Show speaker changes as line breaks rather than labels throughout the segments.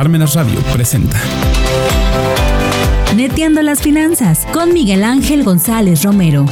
Parmenas Radio presenta.
Neteando las finanzas con Miguel Ángel González Romero.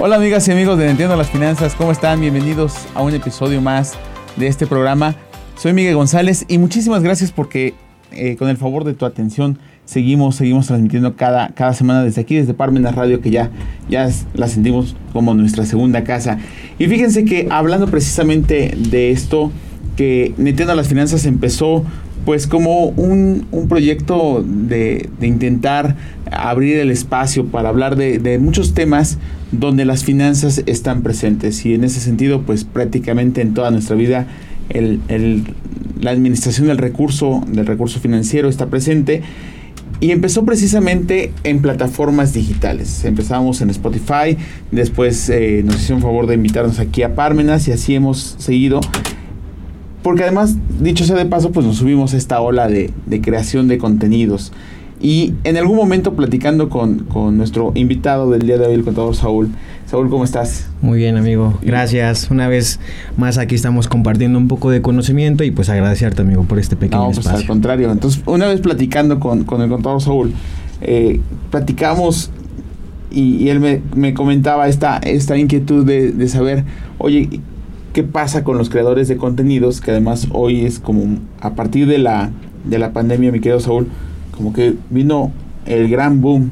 Hola amigas y amigos de Entiendo las Finanzas, ¿cómo están? Bienvenidos a un episodio más de este programa. Soy Miguel González y muchísimas gracias porque eh, con el favor de tu atención seguimos, seguimos transmitiendo cada, cada semana desde aquí, desde Parmenas Radio, que ya, ya la sentimos como nuestra segunda casa. Y fíjense que hablando precisamente de esto, que Entiendo las Finanzas empezó pues como un, proyecto de, intentar abrir el espacio para hablar de, muchos temas donde las finanzas están presentes y en ese sentido pues prácticamente en toda nuestra vida el, la administración del recurso, del recurso financiero está presente y empezó precisamente en plataformas digitales. Empezamos en Spotify, después eh, nos hicieron favor de invitarnos aquí a Parmenas y así hemos seguido porque además, dicho sea de paso, pues nos subimos a esta ola de, creación de contenidos. Y en algún momento platicando con, nuestro invitado del día de hoy, el contador Saúl. Saúl, ¿cómo estás?
Muy bien, amigo. Gracias. Una vez más aquí estamos compartiendo un poco de conocimiento y pues agradecerte, amigo, por este pequeño no, pues
al contrario. Entonces, una vez platicando con, el contador Saúl, eh, platicamos y, él me, comentaba esta, esta inquietud de, de saber, oye, qué pasa con los creadores de contenidos, que además hoy es como a partir de la, de la pandemia, mi querido Saúl, como que vino el gran boom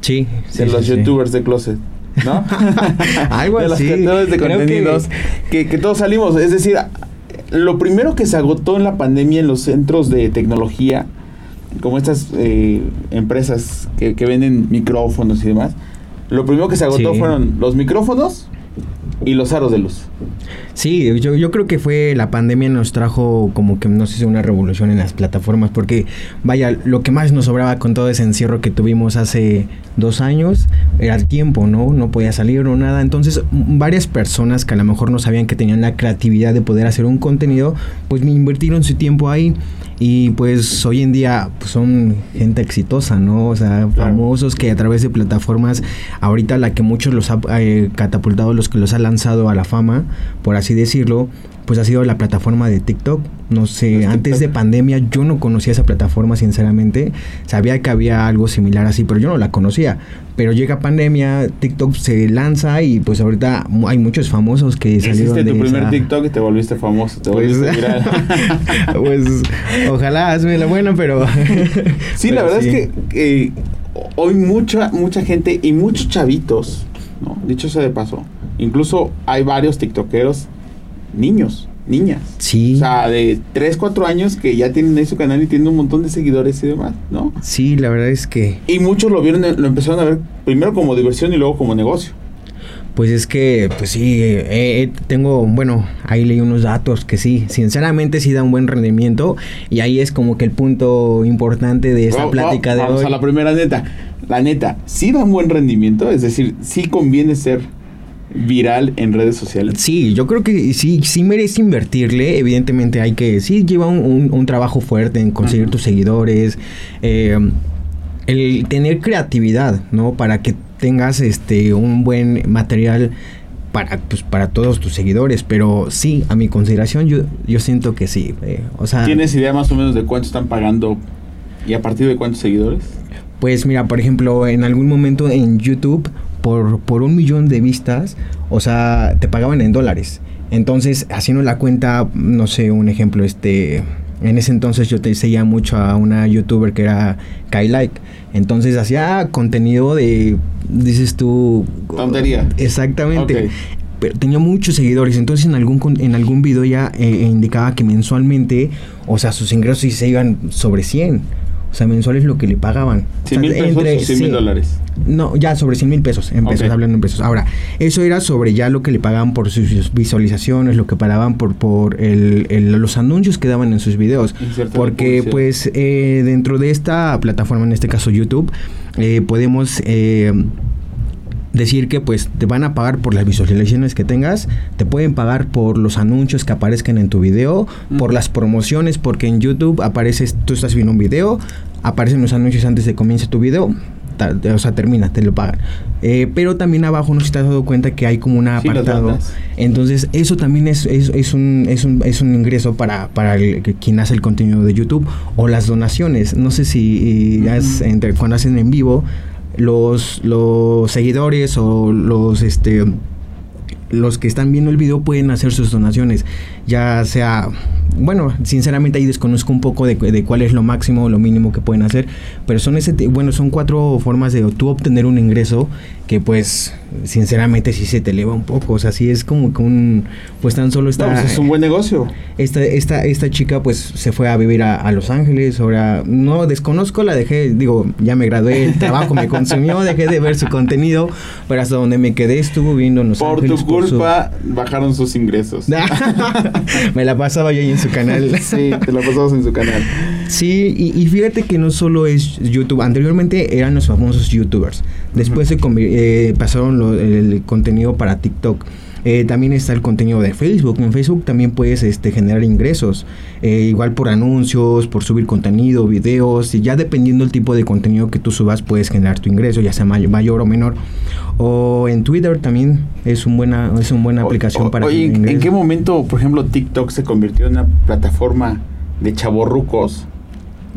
sí,
de los youtubers de closet. ¿No?
Algo
de
los
creadores de contenidos que... Que, todos salimos. Es decir, lo primero que se agotó en la pandemia en los centros de tecnología, como estas eh, empresas que, que, venden micrófonos y demás, lo primero que se agotó fueron los micrófonos y los aros de luz.
Sí, yo, yo creo que fue la pandemia nos trajo como que no sé una revolución en las plataformas porque vaya, lo que más nos sobraba con todo ese encierro que tuvimos hace dos años era el tiempo, ¿no? No podía salir o nada. Entonces varias personas que a lo mejor no sabían que tenían la creatividad de poder hacer un contenido, pues me invirtieron su tiempo ahí. Y pues hoy en día pues, son gente exitosa, ¿no? O sea, famosos que a través de plataformas, ahorita la que muchos los ha eh, catapultado, los que los ha lanzado a la fama, por así decirlo, pues ha sido la plataforma de TikTok. No sé, antes de pandemia yo no conocía esa plataforma, sinceramente. Sabía que había algo similar así, pero yo no la conocía. Pero llega pandemia, TikTok se lanza y pues ahorita hay muchos famosos que salieron
Hiciste tu primer TikTok y te volviste famoso, te
pues,
volviste
pues ojalá hazme la buena, pero...
sí, la verdad es que hoy mucha, mucha gente y muchos chavitos, ¿no? dicho sea de paso, incluso hay varios tiktokeros niños, niñas.
Sí.
O sea, de 3, 4 años que ya tienen ahí su canal y tienen un montón de seguidores y demás, ¿no?
Sí, la verdad es que...
Y muchos lo vieron, lo empezaron a ver primero como diversión y luego como negocio.
Pues es que, pues sí, eh, eh, tengo, bueno, ahí leí unos datos que sí, sinceramente sí da un buen rendimiento y ahí es como que el punto importante de esta plática de
vamos
hoy.
a la primera neta, la neta, sí da un buen rendimiento, es decir, sí conviene ser viral en redes sociales.
Sí, yo creo que sí, sí merece invertirle. Evidentemente hay que, sí lleva un, trabajo fuerte en conseguir tus seguidores. Eh, el tener creatividad, ¿no? Para que tengas este un buen material para, pues, para todos tus seguidores. Pero sí, a mi consideración, yo, yo siento que sí. Eh, o sea,
¿Tienes idea más o menos de cuánto están pagando y a partir de cuántos seguidores?
Pues mira, por ejemplo, en algún momento en YouTube por, un millón de vistas, o sea, te pagaban en dólares. Entonces, haciendo la cuenta, no sé, un ejemplo, este... En ese entonces yo te seguía mucho a una youtuber que era Kai Like. Entonces hacía contenido de, dices tú...
Tontería.
Exactamente. Pero tenía muchos seguidores. Entonces en algún, en algún video ya eh, indicaba que mensualmente, o sea, sus ingresos se iban sobre 100. O sea, mensual es lo que le pagaban.
100 mil pesos entre, 100 mil dólares.
No, ya sobre 100 mil pesos, en pesos, hablando en pesos. Ahora, eso era sobre ya lo que le pagaban por sus visualizaciones, lo que pagaban por, por el, los anuncios que daban en sus videos. Porque, pues, eh, dentro de esta plataforma, en este caso YouTube, eh, podemos... Eh, decir que pues te van a pagar por las visualizaciones que tengas, te pueden pagar por los anuncios que aparezcan en tu video, por las promociones, porque en YouTube apareces, tú estás viendo un video, aparecen los anuncios antes de que comience tu video o sea, termina, te lo pagan. Eh, pero también abajo no sé si te has dado cuenta que hay como un apartado. Entonces, eso también es, es, un, es, un, es un ingreso para, para quien hace el contenido de YouTube o las donaciones. No sé si entre, cuando hacen en vivo, los, los seguidores o los este los que están viendo el video pueden hacer sus donaciones, ya sea, bueno, sinceramente ahí desconozco un poco de, de cuál es lo máximo o lo mínimo que pueden hacer, pero son ese, bueno, son cuatro formas de tú obtener un ingreso que pues sinceramente sí se te eleva un poco, o sea, sí es como que un, pues tan solo está...
Pues es un buen negocio.
Esta, esta, esta chica pues se fue a vivir a, Los Ángeles, ahora no desconozco, la dejé, digo, ya me gradué, el trabajo me consumió, dejé de ver su contenido, pero hasta donde me quedé estuvo viendo en Los
por
Ángeles.
Tu culpa bajaron sus ingresos.
me la pasaba yo ahí en su canal.
sí, te la pasabas en su canal.
Sí, y, fíjate que no solo es YouTube, anteriormente eran los famosos YouTubers, después se eh, pasaron el contenido para TikTok. Eh, también está el contenido de Facebook. En Facebook también puedes este, generar ingresos. Eh, igual por anuncios, por subir contenido, videos. Y ya dependiendo del tipo de contenido que tú subas, puedes generar tu ingreso, ya sea mayor, o menor. O en Twitter también es, un buena, es una buena aplicación para
Oye, ¿en qué momento, por ejemplo, TikTok se convirtió en una plataforma de chavorrucos?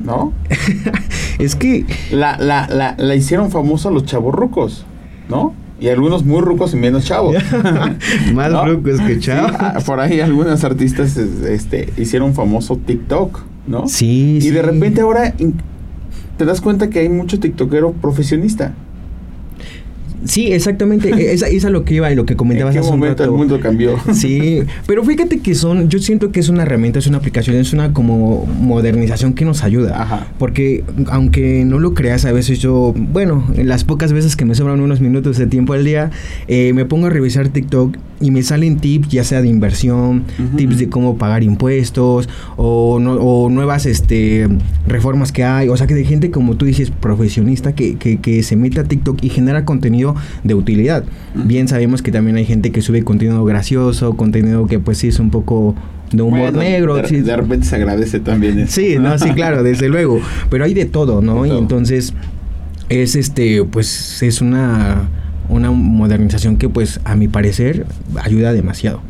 ¿No?
es que...
La, la, la, la hicieron famosa los chavorrucos, ¿no? Y algunos muy rucos y menos chavos.
Más rucos que chavos. Ah,
por ahí algunos artistas este, hicieron famoso TikTok, ¿no?
Sí,
Y de repente ahora te das cuenta que hay mucho TikTokero profesionista.
Sí, exactamente. E-, esa es a lo que iba y lo que comentabas
¿En qué momento el mundo cambió?
Sí, pero fíjate que son, yo siento que es una herramienta, es una aplicación, es una como modernización que nos ayuda. Ajá. Porque aunque no lo creas, a veces yo, bueno, las pocas veces que me sobran unos minutos de tiempo al día, eh, me pongo a revisar TikTok y me salen tips, ya sea de inversión, tips de cómo pagar impuestos o, o, nuevas este, reformas que hay. O sea, que de gente como tú dices, profesionista, que, que, que se mete a TikTok y genera contenido de utilidad. Bien sabemos que también hay gente que sube contenido gracioso, contenido que pues sí es un poco de humor negro.
De, repente se agradece también eso.
Sí, no, sí, claro, desde luego. Pero hay de todo, ¿no? Y entonces es este, pues es una una modernización que pues a mi parecer ayuda demasiado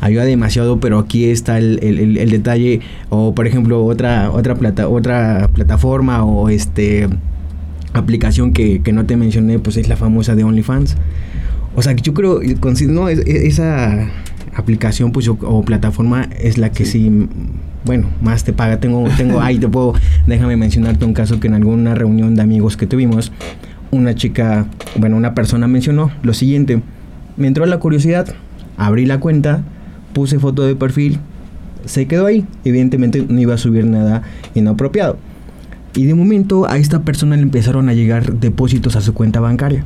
ayuda demasiado pero aquí está el, el, detalle o por ejemplo otra otra plata otra plataforma o este aplicación que, que no te mencioné pues es la famosa de OnlyFans o sea yo creo no esa aplicación pues o plataforma es la que sí. bueno más te paga tengo tengo ahí te puedo déjame mencionarte un caso que en alguna reunión de amigos que tuvimos una chica, bueno, una persona mencionó lo siguiente. Me entró la curiosidad, abrí la cuenta, puse foto de perfil, se quedó ahí. Evidentemente no iba a subir nada inapropiado. Y de momento a esta persona le empezaron a llegar depósitos a su cuenta bancaria.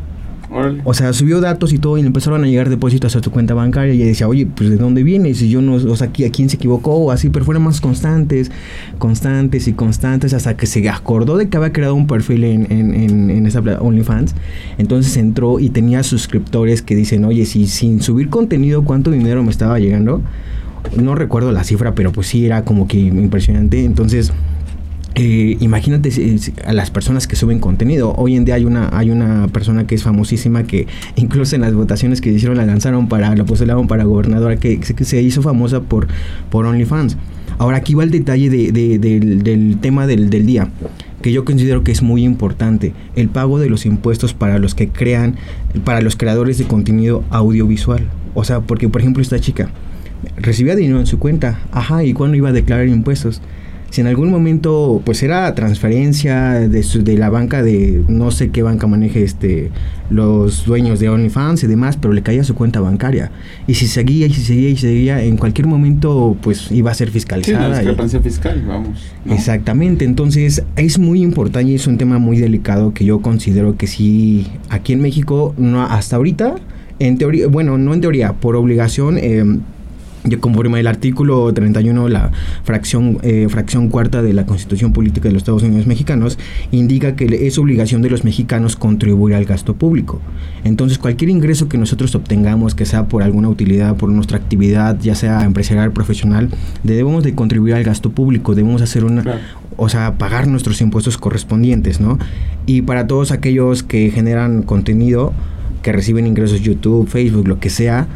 O sea, subió datos y todo y le empezaron a llegar depósitos a su cuenta bancaria y decía, oye, pues ¿de dónde viene? Si yo no, o sea, ¿a quién se equivocó? O así, pero fueron más constantes, constantes y constantes hasta que se acordó de que había creado un perfil en, en, en, esa OnlyFans. Entonces entró y tenía suscriptores que dicen, oye, si sin subir contenido, ¿cuánto dinero me estaba llegando? No recuerdo la cifra, pero pues sí era como que impresionante. Entonces eh, imagínate a las personas que suben contenido. Hoy en día hay una, hay una persona que es famosísima que incluso en las votaciones que hicieron la lanzaron para, la postularon para gobernadora, que, se hizo famosa por, por OnlyFans. Ahora aquí va el detalle del, tema del, del día, que yo considero que es muy importante, el pago de los impuestos para los que crean, para los creadores de contenido audiovisual. O sea, porque por ejemplo esta chica recibía dinero en su cuenta, ajá, ¿y cuándo iba a declarar impuestos? Si en algún momento pues era transferencia de, de, la banca de no sé qué banca maneje este los dueños de OnlyFans y demás, pero le caía su cuenta bancaria. Y si seguía y si seguía y seguía, en cualquier momento pues iba a ser fiscalizada.
Sí, fiscal, vamos.
Exactamente, entonces es muy importante y es un tema muy delicado que yo considero que sí, aquí en México, no hasta ahorita, en teoría, bueno, no en teoría, por obligación, eh, conforme el artículo 31, la fracción, eh, fracción cuarta de la Constitución Política de los Estados Unidos Mexicanos, indica que es obligación de los mexicanos contribuir al gasto público. Entonces, cualquier ingreso que nosotros obtengamos, que sea por alguna utilidad, por nuestra actividad, ya sea empresarial, profesional, debemos de contribuir al gasto público, debemos hacer una, o sea, pagar nuestros impuestos correspondientes, ¿no? Y para todos aquellos que generan contenido, que reciben ingresos YouTube, Facebook, lo que sea,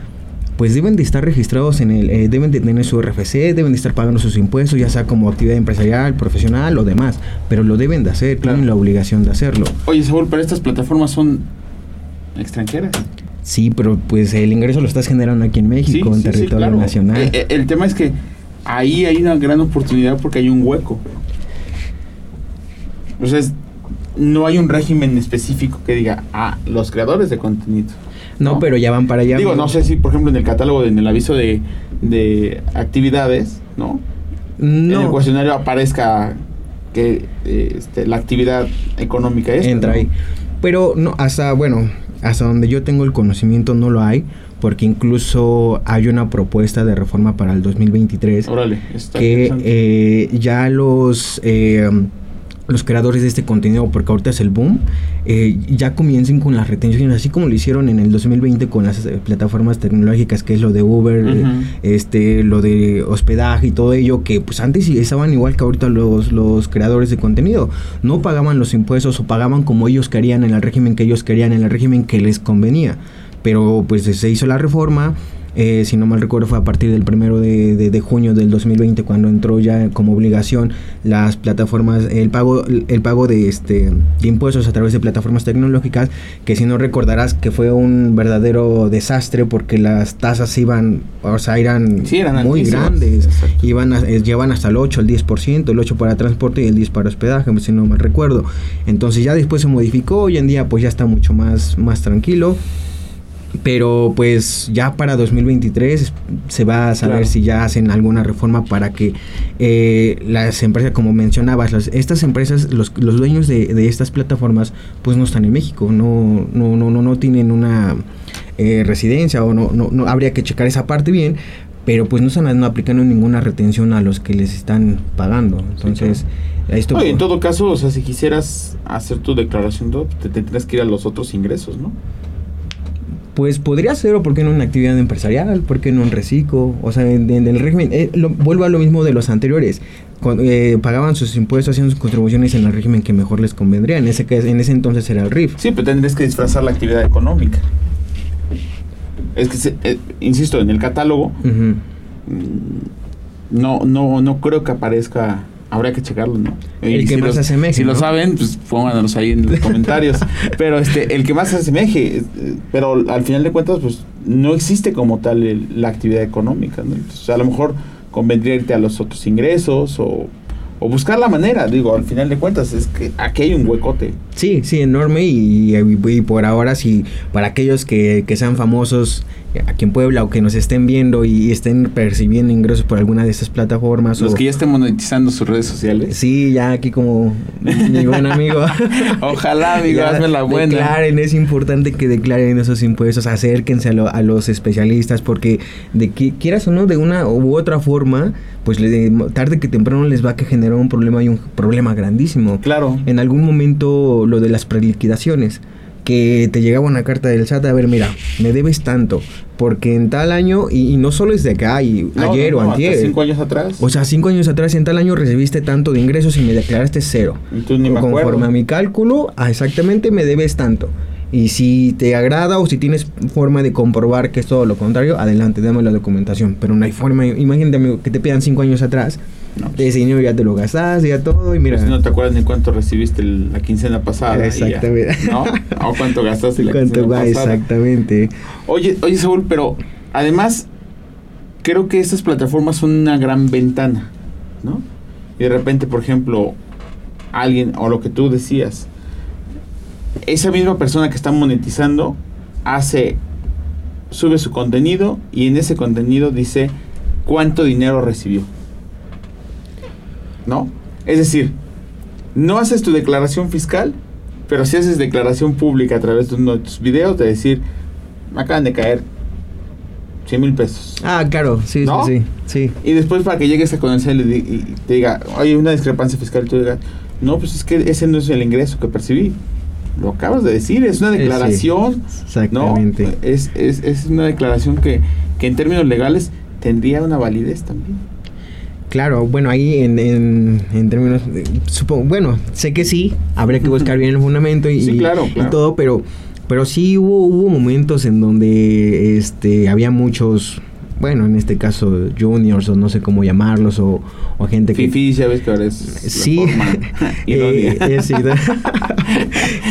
pues deben de estar registrados en el, eh, deben de tener su RFC, deben de estar pagando sus impuestos, ya sea como actividad empresarial, profesional o demás, pero lo deben de hacer, tienen la obligación de hacerlo.
Oye, Saúl, pero estas plataformas son extranjeras.
Sí, pero pues el ingreso lo estás generando aquí en México, en territorio nacional.
Eh, eh, el tema es que ahí hay una gran oportunidad porque hay un hueco. O sea, no hay un régimen específico que diga, ah, los creadores de contenido.
No, pero ya van para allá.
Digo, no sé si, por ejemplo, en el catálogo, en el aviso de, de actividades, ¿no? No. En el cuestionario aparezca que eh, este, la actividad económica es.
Entra ahí. Pero no, hasta, bueno, hasta donde yo tengo el conocimiento no lo hay, porque incluso hay una propuesta de reforma para el 2023
Órale,
que eh, ya los eh, los creadores de este contenido, porque ahorita es el boom, eh, ya comiencen con las retenciones, así como lo hicieron en el 2020 con las plataformas tecnológicas, que es lo de Uber, este, lo de hospedaje y todo ello, que pues antes estaban igual que ahorita los, los creadores de contenido, no pagaban los impuestos o pagaban como ellos querían, en el régimen que ellos querían, en el régimen que les convenía pero pues se hizo la reforma. Eh, si no mal recuerdo fue a partir del primero de, de, junio del 2020 cuando entró ya como obligación las plataformas el pago el pago de este impuestos a través de plataformas tecnológicas que si no recordarás que fue un verdadero desastre porque las tasas iban o sea eran, muy grandes. Iban eh, llevan hasta el 8 el 10% el 8 para transporte y el 10 para hospedaje si no mal recuerdo. Entonces ya después se modificó hoy en día pues ya está mucho más más tranquilo pero pues ya para 2023 se va a saber si ya hacen alguna reforma para que eh, las empresas, como mencionabas, estas empresas, los, los dueños de, estas plataformas, pues no están en México, no, no, no, no, no tienen una eh, residencia o no, no, no, habría que checar esa parte bien, pero pues no están no aplicando ninguna retención a los que les están pagando. Entonces,
esto en todo caso, o sea, si quisieras hacer tu declaración, te tendrías que ir a los otros ingresos, ¿no?
Pues podría ser, o por qué no una actividad empresarial, por qué no un reciclo, o sea, en, el régimen, eh, vuelvo a lo mismo de los anteriores, cuando, eh, pagaban sus impuestos, hacían sus contribuciones en el régimen que mejor les convendría, en ese, en ese entonces era el RIF.
Sí, pero tendrías que disfrazar la actividad económica. Es que, eh, insisto, en el catálogo, mm, no, no, no creo que aparezca Habría que checarlo, ¿no?
El que más asemeje.
Si lo saben, pues pónganos ahí en los comentarios. pero este, el que más se asemeje. Eh, pero al final de cuentas, pues no existe como tal la actividad económica, ¿no? Entonces, a lo mejor convendría irte a los otros ingresos o o buscar la manera, digo, al final de cuentas, es que aquí hay un huecote.
Sí, sí, enorme y, por ahora sí, para aquellos que, que, sean famosos aquí en Puebla o que nos estén viendo y estén percibiendo ingresos por alguna de estas plataformas.
Los que ya estén monetizando sus redes sociales.
Sí, ya aquí como mi buen amigo.
Ojalá, amigo, hazme la buena.
Declaren, es importante que declaren esos impuestos, acérquense a, a los especialistas porque de que quieras o no, de una u otra forma, pues tarde que temprano les va a generar un problema y un problema grandísimo.
Claro.
En algún momento lo de las preliquidaciones que te llegaba una carta del SAT, a ver, mira, me debes tanto, porque en tal año, y, no solo es de acá, y ayer o antier.
cinco años atrás.
O sea, cinco años atrás, en tal año recibiste tanto de ingresos y me declaraste cero.
Entonces ni me
Conforme a mi cálculo, ah, exactamente me debes tanto. Y si te agrada o si tienes forma de comprobar que es todo lo contrario, adelante, dame la documentación. Pero no hay forma, imagínate que te pidan cinco años atrás. No. Ese dinero ya te lo gastaste, ya todo, y mira.
Pues no te acuerdas ni cuánto recibiste la quincena pasada.
Exactamente.
¿No? O cuánto gastaste la quincena
va, pasada. Exactamente.
Oye, oye, Saúl, pero además, creo que estas plataformas son una gran ventana, ¿no? Y de repente, por ejemplo, alguien, o lo que tú decías, esa misma persona que está monetizando hace, sube su contenido y en ese contenido dice cuánto dinero recibió. ¿No? Es decir, no haces tu declaración fiscal, pero si haces declaración pública a través de uno de tus videos de decir, me acaban de caer 100 mil pesos.
Ah, claro, sí, sí, sí,
Y después para que llegues a conocer y te diga, hay una discrepancia fiscal, y tú digas, no, pues es que ese no es el ingreso que percibí lo acabas de decir, es una declaración. exactamente. Es, es, es, una declaración que, que en términos legales tendría una validez también.
Claro, bueno, ahí en, en, términos, supongo, bueno, sé que sí, habría que buscar bien el fundamento y, y todo, pero, pero sí hubo, hubo momentos en donde este, había muchos bueno, en este caso juniors o no sé cómo llamarlos o, o gente
que... Fifi, ya ves que ahora es sí,
eh,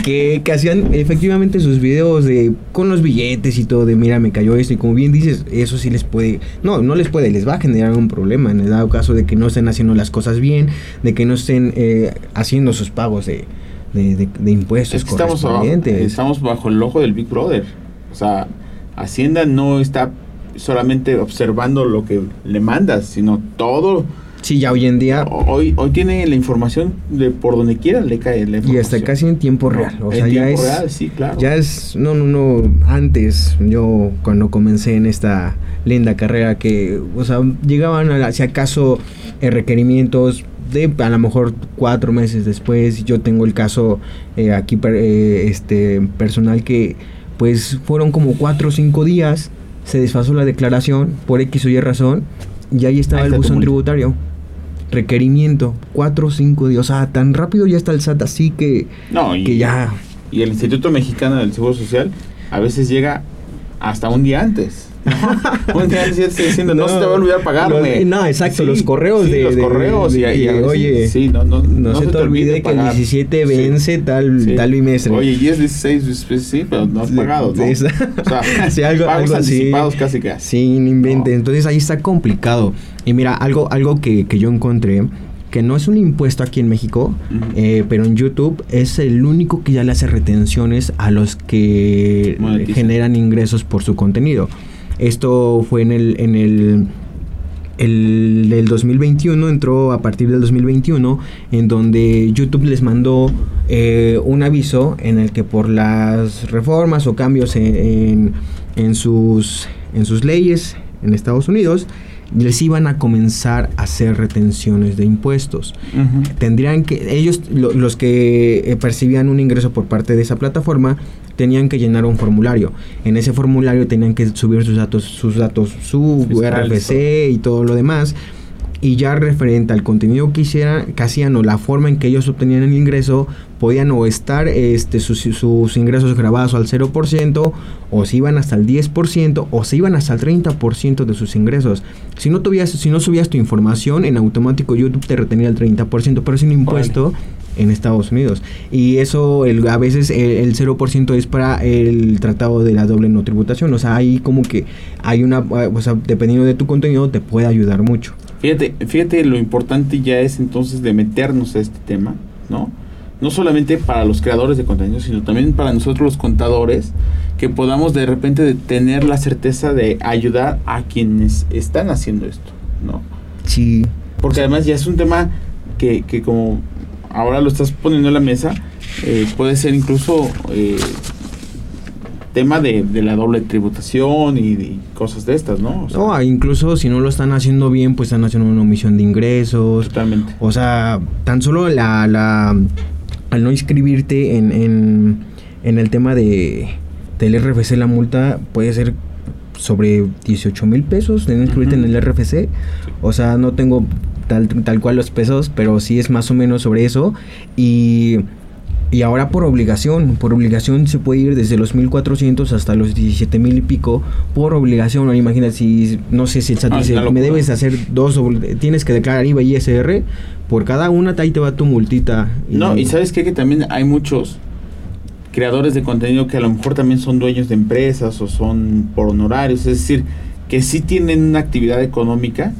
que, que hacían efectivamente sus videos de con los billetes y todo de mira me cayó esto y como bien dices, eso sí les puede, no, no les puede, les va a generar un problema en el dado caso de que no estén haciendo las cosas bien, de que no estén eh, haciendo sus pagos de, de, de, impuestos es que
estamos, estamos bajo el ojo del Big Brother. O sea, Hacienda no está solamente observando lo que le mandas, sino todo.
Sí, ya hoy en día.
Hoy, hoy tiene la información de por donde quiera le cae la información.
Y hasta casi en tiempo real. O sea, ya es.
Real, sí, claro.
Ya es. No, no, no. Antes, yo cuando comencé en esta linda carrera, que, o sea, llegaban, a, si acaso, eh, requerimientos de a lo mejor cuatro meses después. Yo tengo el caso eh, aquí, eh, este, personal que, pues, fueron como cuatro o cinco días se desfasó la declaración por X o Y razón y ahí estaba el buzón tributario. Requerimiento, 4 o 5 días. O sea, tan rápido ya está el SAT, así que,
no, y,
que ya.
Y el Instituto Mexicano del Seguro Social a veces llega hasta un día antes. un día antes diciendo, no, se te va a olvidar pagarme.
no, exacto, los correos
de. Los correos y,
oye,
sí, no, no,
no, se, te, olvide que el 17 vence tal, tal bimestre.
Oye, y es 16, pues, sí, pero no has pagado, ¿no? o sea, algo, pagos anticipados casi que.
Sí, no invente. Entonces ahí está complicado. Y mira, algo, algo que, que yo encontré que no es un impuesto aquí en México, eh, pero en YouTube es el único que ya le hace retenciones a los que generan ingresos por su contenido. Esto fue en el, en el el del 2021 entró a partir del 2021 en donde YouTube les mandó eh, un aviso en el que por las reformas o cambios en, en, sus, en sus leyes en Estados Unidos les iban a comenzar a hacer retenciones de impuestos. Tendrían que, ellos, los que eh, percibían un ingreso por parte de esa plataforma, tenían que llenar un formulario. En ese formulario tenían que subir sus datos, sus datos, su RFC y todo lo demás y ya referente al contenido que hicieran, que hacían o la forma en que ellos obtenían el ingreso, podían o estar este, sus, ingresos grabados al 0%, o se iban hasta el 10%, o se iban hasta el 30% de sus ingresos. Si no, tuvieras, si no subías tu información, en automático YouTube te retenía el 30%, pero es un impuesto en Estados Unidos. Y eso el, a veces el, 0% es para el tratado de la doble no tributación. O sea, ahí como que hay una, o sea, dependiendo de tu contenido, te puede ayudar mucho.
Fíjate, fíjate lo importante ya es entonces de meternos a este tema, ¿no? No solamente para los creadores de contenido, sino también para nosotros los contadores, que podamos de repente tener la certeza de ayudar a quienes están haciendo esto, ¿no?
Sí.
Porque además ya es un tema que, que como ahora lo estás poniendo en la mesa, eh, puede ser incluso eh, tema de, la doble tributación y, cosas de estas, ¿no?
O incluso si no lo están haciendo bien, pues están haciendo una omisión de ingresos.
Totalmente.
O sea, tan solo la, la al no inscribirte en, en, en el tema de del RFC, la multa puede ser sobre 18 mil pesos de no inscribirte en el RFC. O sea, no tengo tal, tal cual los pesos, pero sí es más o menos sobre eso. Y y ahora por obligación, por obligación se puede ir desde los 1400 hasta los 17000 y pico por obligación. ¿no? Imagina si, no sé si el SAT ah, dice, me debes hacer dos, tienes que declarar IVA y ISR, por cada una ahí te va tu multita.
no, y sabes qué? que también hay muchos creadores de contenido que a lo mejor también son dueños de empresas o son por honorarios, es decir, que sí tienen una actividad económica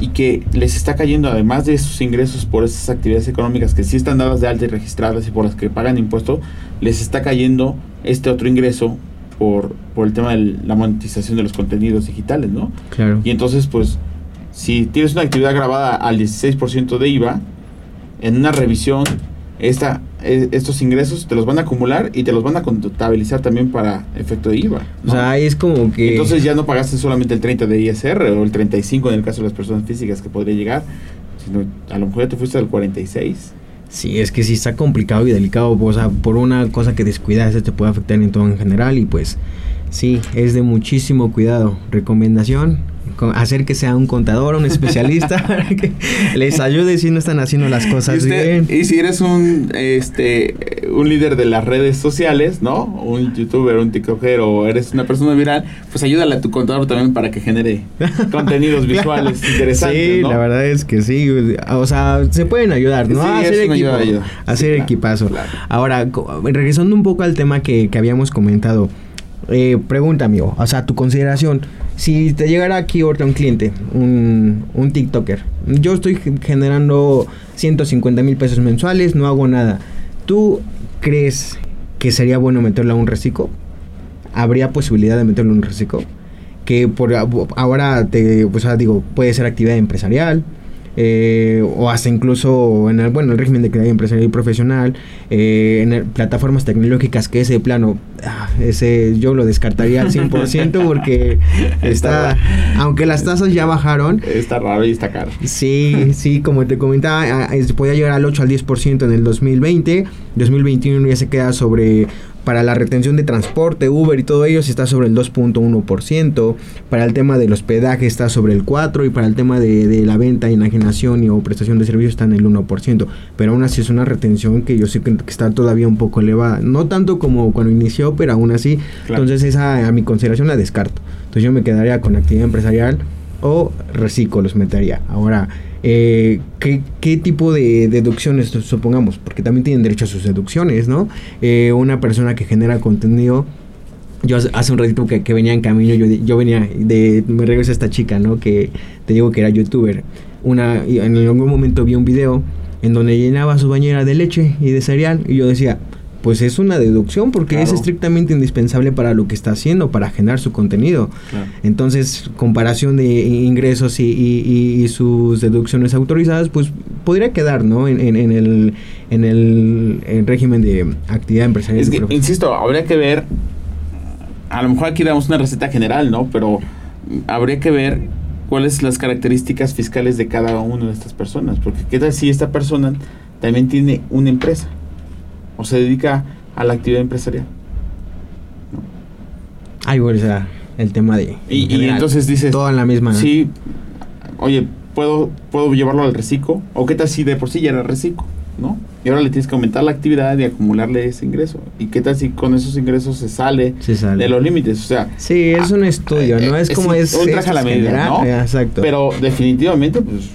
y que les está cayendo, además de sus ingresos por esas actividades económicas que sí están dadas de alta y registradas y por las que pagan impuestos, les está cayendo este otro ingreso por, por el tema de la monetización de los contenidos digitales, ¿no?
Claro.
Y entonces, pues, si tienes una actividad grabada al 16% de IVA, en una revisión esta, e, estos ingresos te los van a acumular y te los van a contabilizar también para efecto de IVA.
O sea, es como que...
Entonces ya no pagaste solamente el 30 de ISR o el 35 en el caso de las personas físicas que podría llegar, sino a lo mejor ya te fuiste al 46.
Sí, es que sí está complicado y delicado, o sea, por una cosa que descuidas te puede afectar en todo en general y pues sí, es de muchísimo cuidado. Recomendación, hacer que sea un contador, un especialista, para que les ayude si no están haciendo las
Y,
cosas
usted-
bien.
y si eres un este un líder de las redes sociales, ¿no? Un youtuber, un tiktoker o eres una persona viral, pues ayúdale a tu contador también para que genere contenidos visuales interesantes,
Sí,
¿no?
la verdad es que sí. O sea, se pueden ayudar, ¿no?
Sí,
a hacer equipo.
ayuda, ayuda.
a
Sí,
hacer
claro,
equipazo.
claro.
Ahora, regresando un poco al tema que, que habíamos comentado. eh, pregunta, amigo. O sea, tu consideración. Si te llegara aquí ahorita un cliente, un, un TikToker. Yo estoy ge- generando 150 mil pesos mensuales, no hago nada. ¿Tú crees que sería bueno meterlo a un reciclo? ¿Habría posibilidad de meterlo a un reciclo? que por ahora te pues digo puede ser actividad empresarial eh, o hasta incluso en el bueno el régimen de actividad empresarial y profesional eh, en el- plataformas tecnológicas que ese plano ah, ese yo lo descartaría al 100% porque está aunque las tasas ya bajaron
Está raro y está caro.
Sí, sí, como te comentaba, a- a- podía llegar al 8 al 10% en el 2020. 2021 ya se queda sobre, para la retención de transporte, Uber y todo ello, está sobre el 2.1%. Para el tema del hospedaje está sobre el 4%. Y para el tema de, de la venta, enajenación y o prestación de servicios está en el 1%. Pero aún así es una retención que yo sé que, que está todavía un poco elevada. No tanto como cuando inició, pero aún así.
Claro.
Entonces esa a mi consideración la descarto. Entonces yo me quedaría con actividad empresarial o reciclo los metería. Ahora, eh, ¿qué, qué tipo de deducciones supongamos? Porque también tienen derecho a sus deducciones, ¿no? Eh, una persona que genera contenido. Yo hace- un ratito que, venía en camino, yo, yo venía de... Me regresa esta chica, ¿no? Que te digo que era youtuber. Una, en algún momento vi un video en donde llenaba su bañera de leche y de cereal. Y yo decía, pues es una deducción porque es estrictamente indispensable para lo que está haciendo, para generar su contenido.
Claro.
Entonces, comparación de ingresos y, y- y- y sus deducciones autorizadas, pues podría quedar, ¿no? En, en- en el, en el en régimen de actividad empresarial.
Es que,
Pero-
insisto, habría que ver. A lo mejor aquí damos una receta general, ¿no? Pero habría que ver cuáles las características fiscales de cada una de estas personas. Porque qué tal si esta persona también tiene una empresa o se dedica a la actividad empresarial.
Ay, bueno, o sea, el tema de...
Y,
en
y
general,
entonces dices,
Todo en la misma. ¿no?
sí, oye, ¿puedo, puedo llevarlo al reciclo? ¿O qué tal si de por sí ya era reciclo? ¿No? Y ahora le tienes que aumentar la actividad y acumularle ese ingreso. ¿Y qué tal si con esos ingresos se sale
Se sale.
de los límites? O sea,
Sí, es un estudio, ¿no?
eh,
Es
eh,
como es...
un traje
es
a la medida, ¿no?
Exacto.
pero definitivamente, pues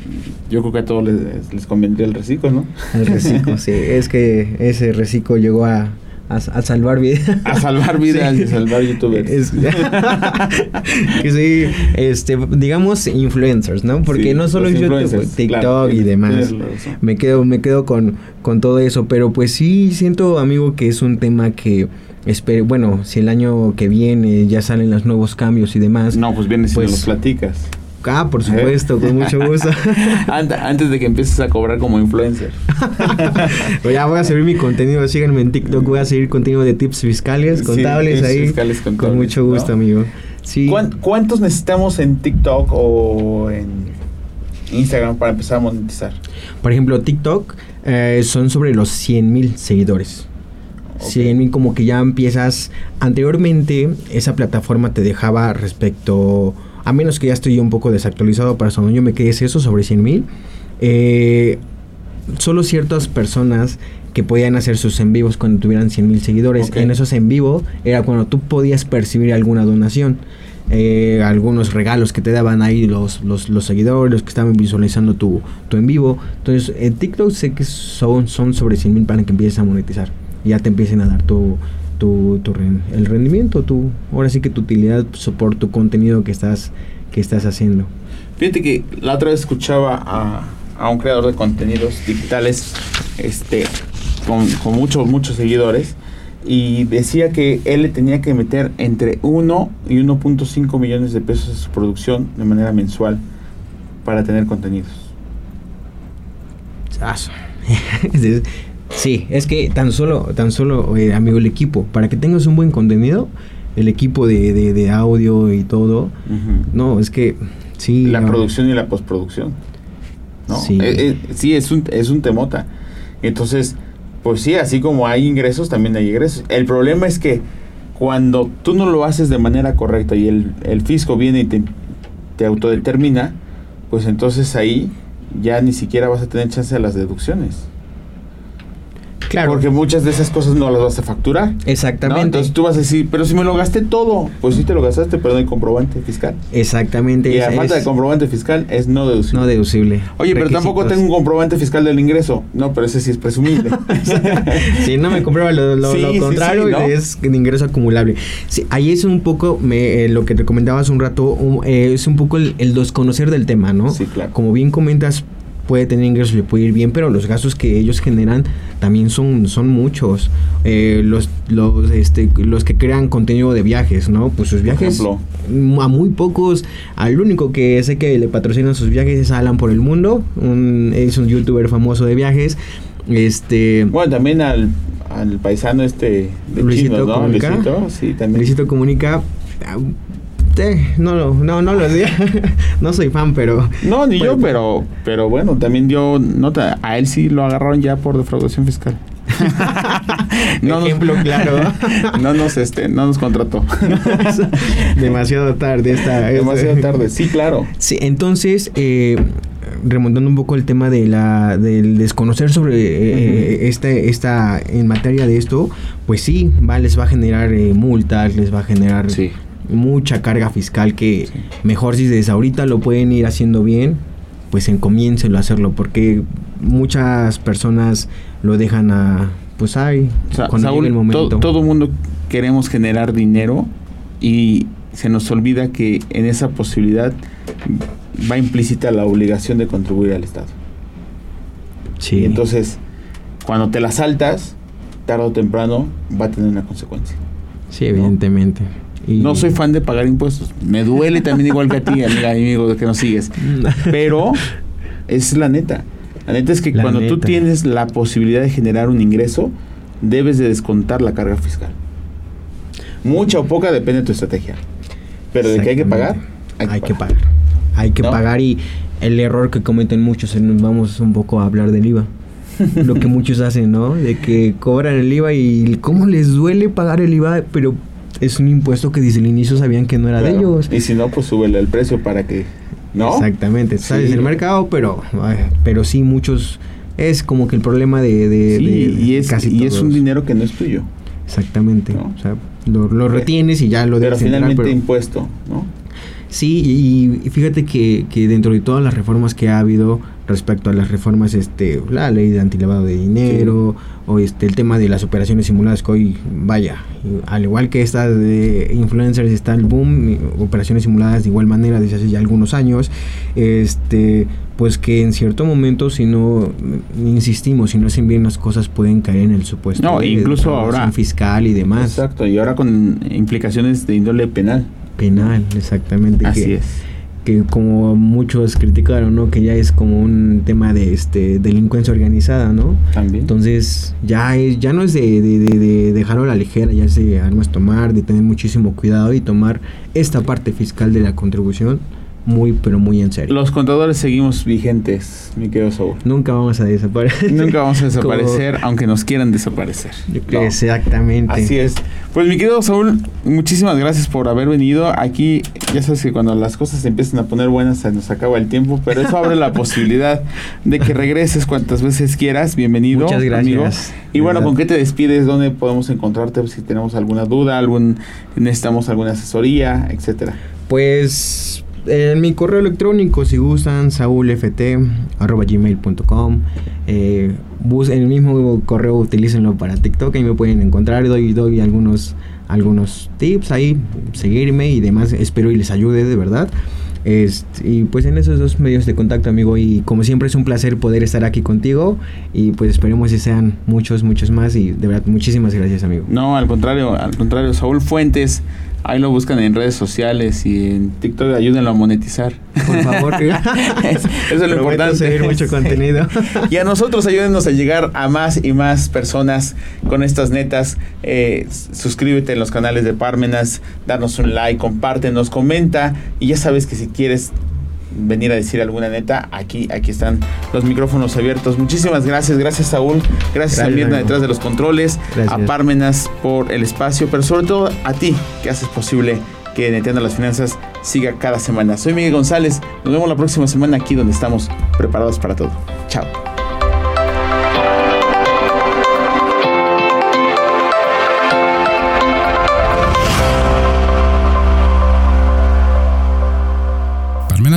yo creo que a todos les, les convendría el reciclo, ¿no?
El reciclo, sí. Es que ese reciclo llegó a, a, a salvar vidas.
A salvar vidas y a salvar youtubers.
Es- que sí, este, digamos influencers, ¿no? Porque
Sí,
no solo YouTube,
influencers,
TikTok
claro,
y demás. Me quedo, me quedo con, con todo eso, pero pues sí siento, amigo, que es un tema que espero, bueno, si el año que viene ya salen los nuevos cambios y demás.
No, pues vienes y
Pues-
nos los platicas.
Ah, por supuesto, con mucho gusto.
Ant- Antes de que empieces a cobrar como influencer.
Pues ya voy a subir mi contenido, síganme en TikTok, voy a seguir contenido de tips fiscales,
Sí,
contables
tips
ahí.
fiscales,
con mucho gusto,
¿no?
amigo. Sí.
¿Cuán- ¿Cuántos necesitamos en TikTok o en Instagram para empezar a monetizar?
Por ejemplo, TikTok eh, son sobre los 100 mil seguidores.
Ok.
100 mil como que ya empiezas... Anteriormente esa plataforma te dejaba respecto... A menos que ya estoy un poco desactualizado para cuando yo me quedé eso sobre 100 mil. Eh, solo ciertas personas que podían hacer sus en vivos cuando tuvieran 100 mil seguidores.
Ok.
En esos en vivo era cuando tú podías percibir alguna donación. eh, algunos regalos que te daban ahí los, los, los seguidores, los que estaban visualizando tu, tu en vivo. Entonces, en TikTok sé que son, son sobre 100 mil para que empieces a monetizar. Y ya te empiecen a dar tu, tu, tu el rendimiento, tu, ahora sí que tu utilidad por tu contenido que estás, que estás haciendo.
Fíjate que la otra vez escuchaba a, a un creador de contenidos digitales este, con, con muchos, muchos seguidores y decía que él le tenía que meter entre 1 y 1.5 millones de pesos a su producción de manera mensual para tener contenidos.
Sí, es que tan solo, tan solo, eh, amigo, el equipo, para que tengas un buen contenido, el equipo de, de, de audio y todo, no, es que sí.
la
no.
producción y la postproducción. ¿no?
Sí.
Eh, eh, sí, es un, es un temota. Entonces, pues sí, así como hay ingresos, también hay ingresos. El problema es que cuando tú no lo haces de manera correcta y el, el fisco viene y te, te autodetermina, pues entonces ahí ya ni siquiera vas a tener chance de las deducciones.
Claro.
Porque muchas de esas cosas no las vas a facturar.
Exactamente.
¿no? Entonces tú vas a decir, pero si me lo gasté todo, pues sí te lo gastaste, pero no hay comprobante fiscal.
Exactamente.
Y la falta de comprobante fiscal es no deducible.
no deducible.
Oye, pero tampoco tengo un comprobante fiscal del ingreso. No, pero ese sí es presumible.
Si no me compraba lo, lo-
Sí,
lo
sí,
contrario,
sí, ¿no?
es de ingreso acumulable. Sí, ahí es un poco me, eh, lo que te comentaba hace un rato, un- eh, es un poco el, el desconocer del tema, ¿no?
Sí, claro.
Como bien comentas, puede tener ingresos, le puede ir bien, pero los gastos que ellos generan también son, son muchos. Eh, los, los, este, los que crean contenido de viajes, ¿no? Pues sus viajes mm, a muy pocos, al único que sé que le patrocinan sus viajes es Alan por el mundo, un- es un youtuber famoso de viajes. Este
bueno, también al, al paisano este de
Luisito
¿no?
Comunica.
Luisito, sí, también.
Luisito comunica. Eh, no, lo- no, no lo no soy fan, pero.
No, ni yo,
Bueno.
pero pero bueno, también dio nota. A él sí lo agarraron ya por defraudación fiscal. nos-
Ejemplo claro.
no nos este, no nos contrató.
Demasiado tarde esta.
Demasiado tarde. Sí, claro.
Sí, entonces, eh, remontando un poco el tema de la, del desconocer sobre eh, esta, esta, en materia de esto, pues sí, va, les va a generar eh, multas, les va a generar
Sí.
Mucha carga fiscal que
Sí.
mejor si desde ahorita lo pueden ir haciendo bien, pues encomiénselo a hacerlo, porque muchas personas lo dejan a, pues ay,
O sea,
cuando
Saúl,
llegue el momento.
to- todo mundo queremos generar dinero y se nos olvida que en esa posibilidad va implícita la obligación de contribuir al Estado.
sí,
Y entonces, cuando te la saltas, tarde o temprano va a tener una consecuencia.
sí, evidentemente. Y-
No soy fan de pagar impuestos. Me duele también igual que a ti, amiga, amigo, de que nos sigues. Pero es la neta. La neta es que
La
cuando tú tienes la posibilidad de generar un ingreso, debes de descontar la carga fiscal. Mucha o poca depende de tu estrategia. Pero de que hay que pagar,
Hay, que pagar. Hay que
¿No?
pagar y el error que cometen muchos, eh, vamos un poco a hablar del IVA. Lo que muchos hacen, ¿no? De que cobran el IVA y cómo les duele pagar el IVA, pero es un impuesto que desde el inicio sabían que no era de ellos.
Y si no, pues súbele el precio para que. ¿No?
Exactamente, sabes
Sí.
el mercado, pero, pero sí muchos es como que el problema de, de-
Sí,
de
y, es,
casi
y es un dinero que no es tuyo.
Exactamente.
¿no?
O sea, lo, lo retienes y ya lo
Pero finalmente
pero-
impuesto, ¿no?
Sí, y, y fíjate que, que dentro de todas las reformas que ha habido respecto a las reformas, este, la ley de antilavado de dinero, o este, el tema de las operaciones simuladas, que hoy, vaya, al igual que esta de influencers está el boom, operaciones simuladas de igual manera desde hace ya algunos años, este, pues que en cierto momento, si no, insistimos, si no hacen bien las cosas, pueden caer en el supuesto
No,
de
incluso
defraudación
ahora-
fiscal y demás.
Exacto, y ahora con implicaciones de índole penal.
Penal, exactamente.
Así
que,
es.
que como muchos criticaron, ¿no? Que ya es como un tema de este delincuencia organizada, ¿no?
También.
Entonces ya es, ya no es de, de- de- de dejarlo a la ligera, ya es de armas tomar, de tener muchísimo cuidado y tomar esta parte fiscal de la contribución muy pero muy en serio.
Los contadores seguimos vigentes, mi querido Saúl.
Nunca vamos a desaparecer.
Nunca vamos a desaparecer,
Como-
aunque nos quieran desaparecer. No.
Exactamente.
Así es. Pues mi querido Saúl, muchísimas gracias por haber venido. Aquí ya sabes que cuando las cosas se empiezan a poner buenas se nos acaba el tiempo, pero eso abre la posibilidad de que regreses cuantas veces quieras. Bienvenido.
Muchas gracias.
amigo. Y bueno,
verdad.
¿con qué te despides? ¿Dónde podemos encontrarte si tenemos alguna duda, algún necesitamos alguna asesoría, etcétera?
Pues en mi correo electrónico, si gustan, saulft.gmail.com. Eh, bus- el mismo correo utilícenlo para TikTok, ahí me pueden encontrar. Doy, doy algunos, algunos tips ahí, seguirme y demás. Espero y les ayude de verdad. Este, y pues en esos dos medios de contacto, amigo. Y como siempre es un placer poder estar aquí contigo. Y pues esperemos que sean muchos, muchos más. Y de verdad, muchísimas gracias, amigo.
No, al contrario, al contrario, Saúl Fuentes, ahí lo buscan en redes sociales y en TikTok, ayúdenlo a monetizar.
Por favor,
Eso es lo
Prometo
importante.
seguir mucho
Sí.
contenido.
Y a nosotros ayúdenos a llegar a más y más personas con estas netas. Eh, suscríbete en los canales de Parmenas, danos un like, compártenos, comenta. Y ya sabes que si quieres venir a decir alguna neta, aquí, aquí están los micrófonos abiertos. Muchísimas gracias, gracias Saúl, gracias,
Gracias,
a Mirna detrás de los controles,
Gracias.
a Parmenas por el espacio, pero sobre todo a ti que haces posible que Neteando las Finanzas siga cada semana. Soy Miguel González, nos vemos la próxima semana aquí donde estamos preparados para todo. Chao.